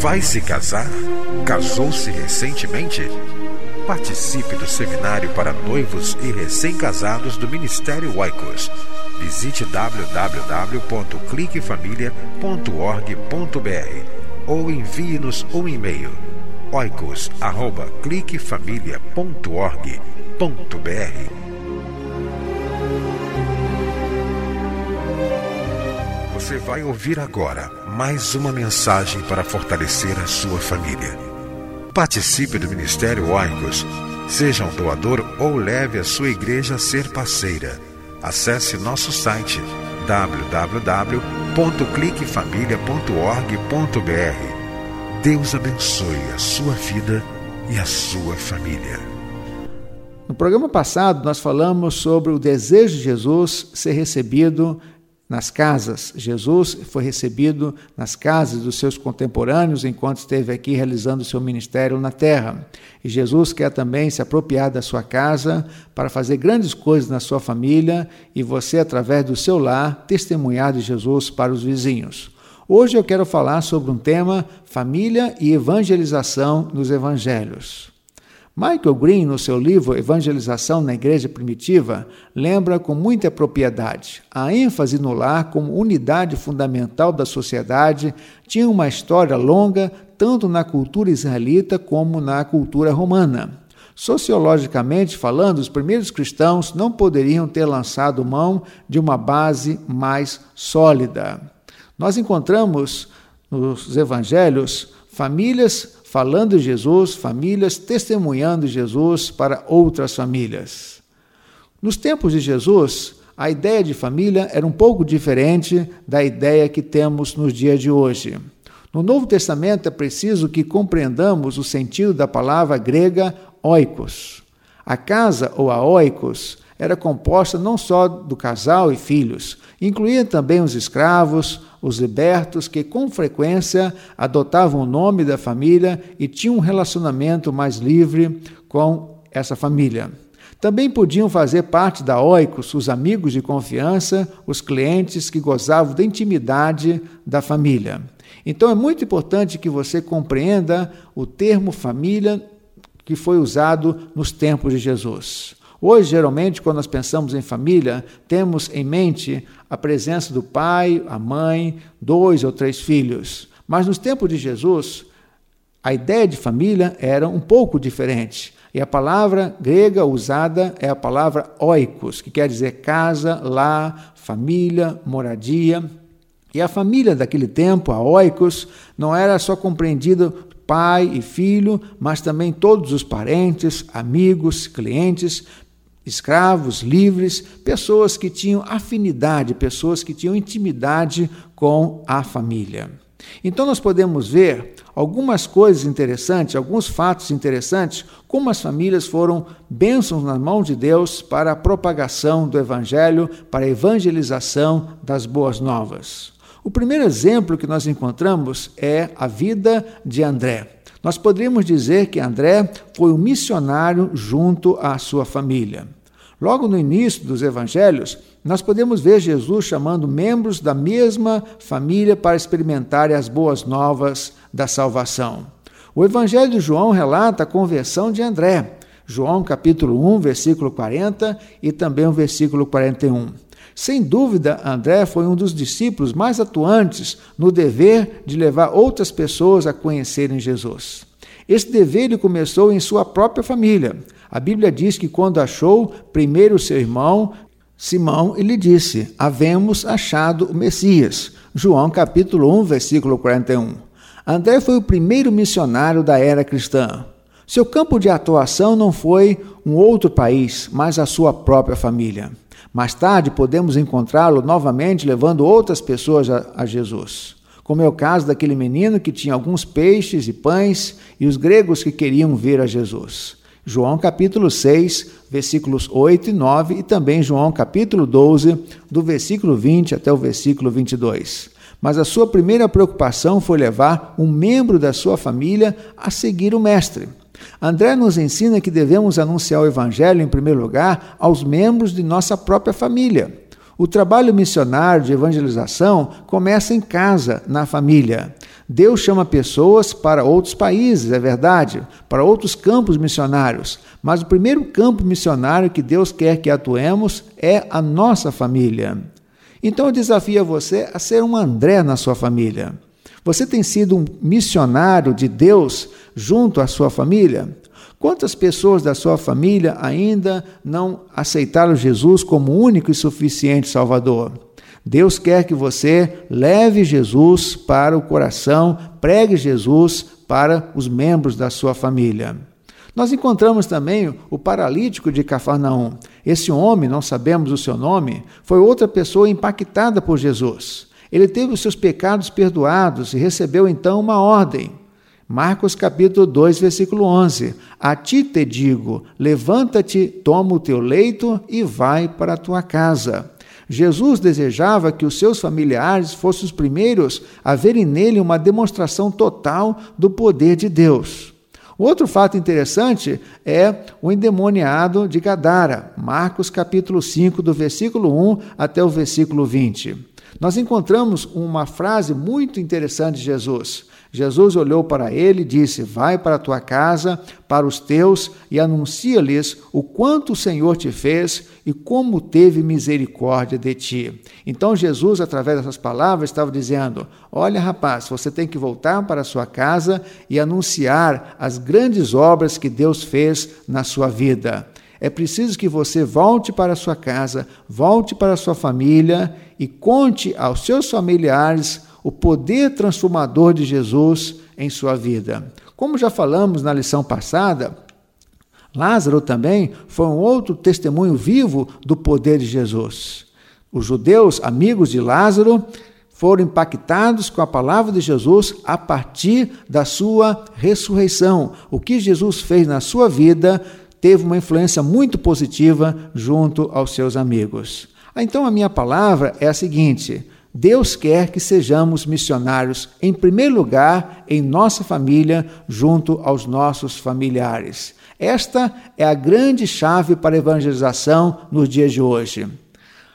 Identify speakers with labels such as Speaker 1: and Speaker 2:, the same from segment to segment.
Speaker 1: Vai se casar? Casou-se recentemente? Participe do seminário para noivos e recém-casados do Ministério Oicos. Visite www.cliquefamilia.org.br ou envie-nos um e-mail oicos@cliquefamilia.org.br. Você vai ouvir agora mais uma mensagem para fortalecer a sua família. Participe do Ministério Oicos, seja um doador ou leve a sua igreja a ser parceira. Acesse nosso site www.cliquefamilia.org.br. Deus abençoe a sua vida e a sua família.
Speaker 2: No programa passado, nós falamos sobre o desejo de Jesus ser recebido nas casas. Jesus foi recebido nas casas dos seus contemporâneos enquanto esteve aqui realizando seu ministério na terra. E Jesus quer também se apropriar da sua casa para fazer grandes coisas na sua família e você, através do seu lar, testemunhar de Jesus para os vizinhos. Hoje eu quero falar sobre um tema: família e evangelização nos evangelhos. Michael Green, no seu livro Evangelização na Igreja Primitiva, lembra com muita propriedade. A ênfase no lar como unidade fundamental da sociedade tinha uma história longa tanto na cultura israelita como na cultura romana. Sociologicamente falando, os primeiros cristãos não poderiam ter lançado mão de uma base mais sólida. Nós encontramos nos evangelhos famílias falando de Jesus, famílias testemunhando Jesus para outras famílias. Nos tempos de Jesus, a ideia de família era um pouco diferente da ideia que temos nos dias de hoje. No Novo Testamento é preciso que compreendamos o sentido da palavra grega oikos. A casa ou a oikos era composta não só do casal e filhos, incluía também os escravos, os libertos que com frequência adotavam o nome da família e tinham um relacionamento mais livre com essa família. Também podiam fazer parte da oikos os amigos de confiança, os clientes que gozavam da intimidade da família. Então é muito importante que você compreenda o termo família que foi usado nos tempos de Jesus. Hoje, geralmente, quando nós pensamos em família, temos em mente a presença do pai, a mãe, dois ou três filhos. Mas nos tempos de Jesus, a ideia de família era um pouco diferente. E a palavra grega usada é a palavra oikos, que quer dizer casa, lar, família, moradia. E a família daquele tempo, a oikos, não era só compreendida pai e filho, mas também todos os parentes, amigos, clientes, escravos, livres, pessoas que tinham afinidade, pessoas que tinham intimidade com a família. Então nós podemos ver algumas coisas interessantes, alguns fatos interessantes, como as famílias foram bênçãos nas mãos de Deus para a propagação do evangelho, para a evangelização das boas novas. O primeiro exemplo que nós encontramos é a vida de André. Nós poderíamos dizer que André foi um missionário junto à sua família. Logo no início dos evangelhos, nós podemos ver Jesus chamando membros da mesma família para experimentarem as boas novas da salvação. O evangelho de João relata a conversão de André. João capítulo 1, versículo 40 e também o versículo 41. Sem dúvida, André foi um dos discípulos mais atuantes no dever de levar outras pessoas a conhecerem Jesus. Esse dever ele começou em sua própria família. A Bíblia diz que quando achou primeiro seu irmão, Simão e lhe disse: Havemos achado o Messias. João capítulo 1, versículo 41. André foi o primeiro missionário da era cristã. Seu campo de atuação não foi um outro país, mas a sua própria família. Mais tarde podemos encontrá-lo novamente levando outras pessoas a, a Jesus como é o caso daquele menino que tinha alguns peixes e pães e os gregos que queriam ver a Jesus. João capítulo 6, versículos 8 e 9 e também João capítulo 12, do versículo 20 até o versículo 22. Mas a sua primeira preocupação foi levar um membro da sua família a seguir o mestre. André nos ensina que devemos anunciar o evangelho em primeiro lugar aos membros de nossa própria família. O trabalho missionário de evangelização começa em casa, na família. Deus chama pessoas para outros países, é verdade, para outros campos missionários, mas o primeiro campo missionário que Deus quer que atuemos é a nossa família. Então eu desafio você a ser um André na sua família. Você tem sido um missionário de Deus junto à sua família? Quantas pessoas da sua família ainda não aceitaram Jesus como único e suficiente Salvador? Deus quer que você leve Jesus para o coração, pregue Jesus para os membros da sua família. Nós encontramos também o paralítico de Cafarnaum. Esse homem, não sabemos o seu nome, foi outra pessoa impactada por Jesus. Ele teve os seus pecados perdoados e recebeu então uma ordem. Marcos capítulo 2, versículo 11. A ti te digo: levanta-te, toma o teu leito e vai para a tua casa. Jesus desejava que os seus familiares fossem os primeiros a verem nele uma demonstração total do poder de Deus. Outro fato interessante é o endemoniado de Gadara, Marcos capítulo 5, do versículo 1 até o versículo 20. Nós encontramos uma frase muito interessante de Jesus. Jesus olhou para ele e disse: Vai para a tua casa, para os teus, e anuncia-lhes o quanto o Senhor te fez e como teve misericórdia de ti. Então Jesus, através dessas palavras, estava dizendo: Olha, rapaz, você tem que voltar para a sua casa e anunciar as grandes obras que Deus fez na sua vida. É preciso que você volte para sua casa, volte para sua família e conte aos seus familiares o poder transformador de Jesus em sua vida. Como já falamos na lição passada, Lázaro também foi um outro testemunho vivo do poder de Jesus. Os judeus, amigos de Lázaro, foram impactados com a palavra de Jesus a partir da sua ressurreição. O que Jesus fez na sua vida teve uma influência muito positiva junto aos seus amigos. Então, a minha palavra é a seguinte: Deus quer que sejamos missionários, em primeiro lugar, em nossa família, junto aos nossos familiares. Esta é a grande chave para a evangelização nos dias de hoje.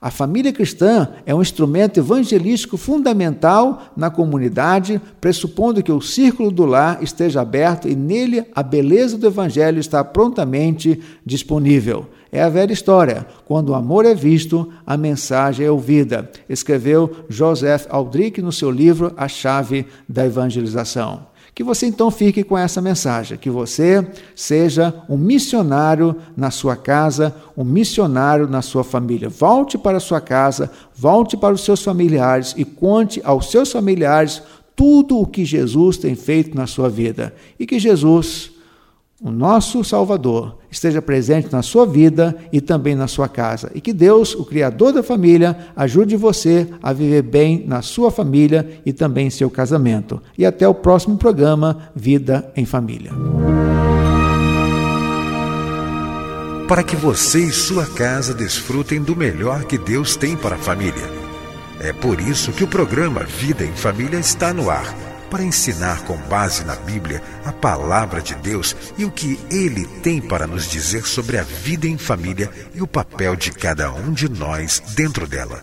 Speaker 2: A família cristã é um instrumento evangelístico fundamental na comunidade, pressupondo que o círculo do lar esteja aberto e nele a beleza do evangelho está prontamente disponível. É a velha história. Quando o amor é visto, a mensagem é ouvida. Escreveu Joseph Aldrich no seu livro A Chave da Evangelização. Que você então fique com essa mensagem, que você seja um missionário na sua casa, um missionário na sua família. Volte para a sua casa, volte para os seus familiares e conte aos seus familiares tudo o que Jesus tem feito na sua vida. E que Jesus o nosso Salvador esteja presente na sua vida e também na sua casa. E que Deus, o Criador da família, ajude você a viver bem na sua família e também em seu casamento. E até o próximo programa Vida em Família.
Speaker 1: Para que você e sua casa desfrutem do melhor que Deus tem para a família. É por isso que o programa Vida em Família está no ar para ensinar com base na Bíblia a palavra de Deus e o que ele tem para nos dizer sobre a vida em família e o papel de cada um de nós dentro dela.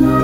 Speaker 3: love.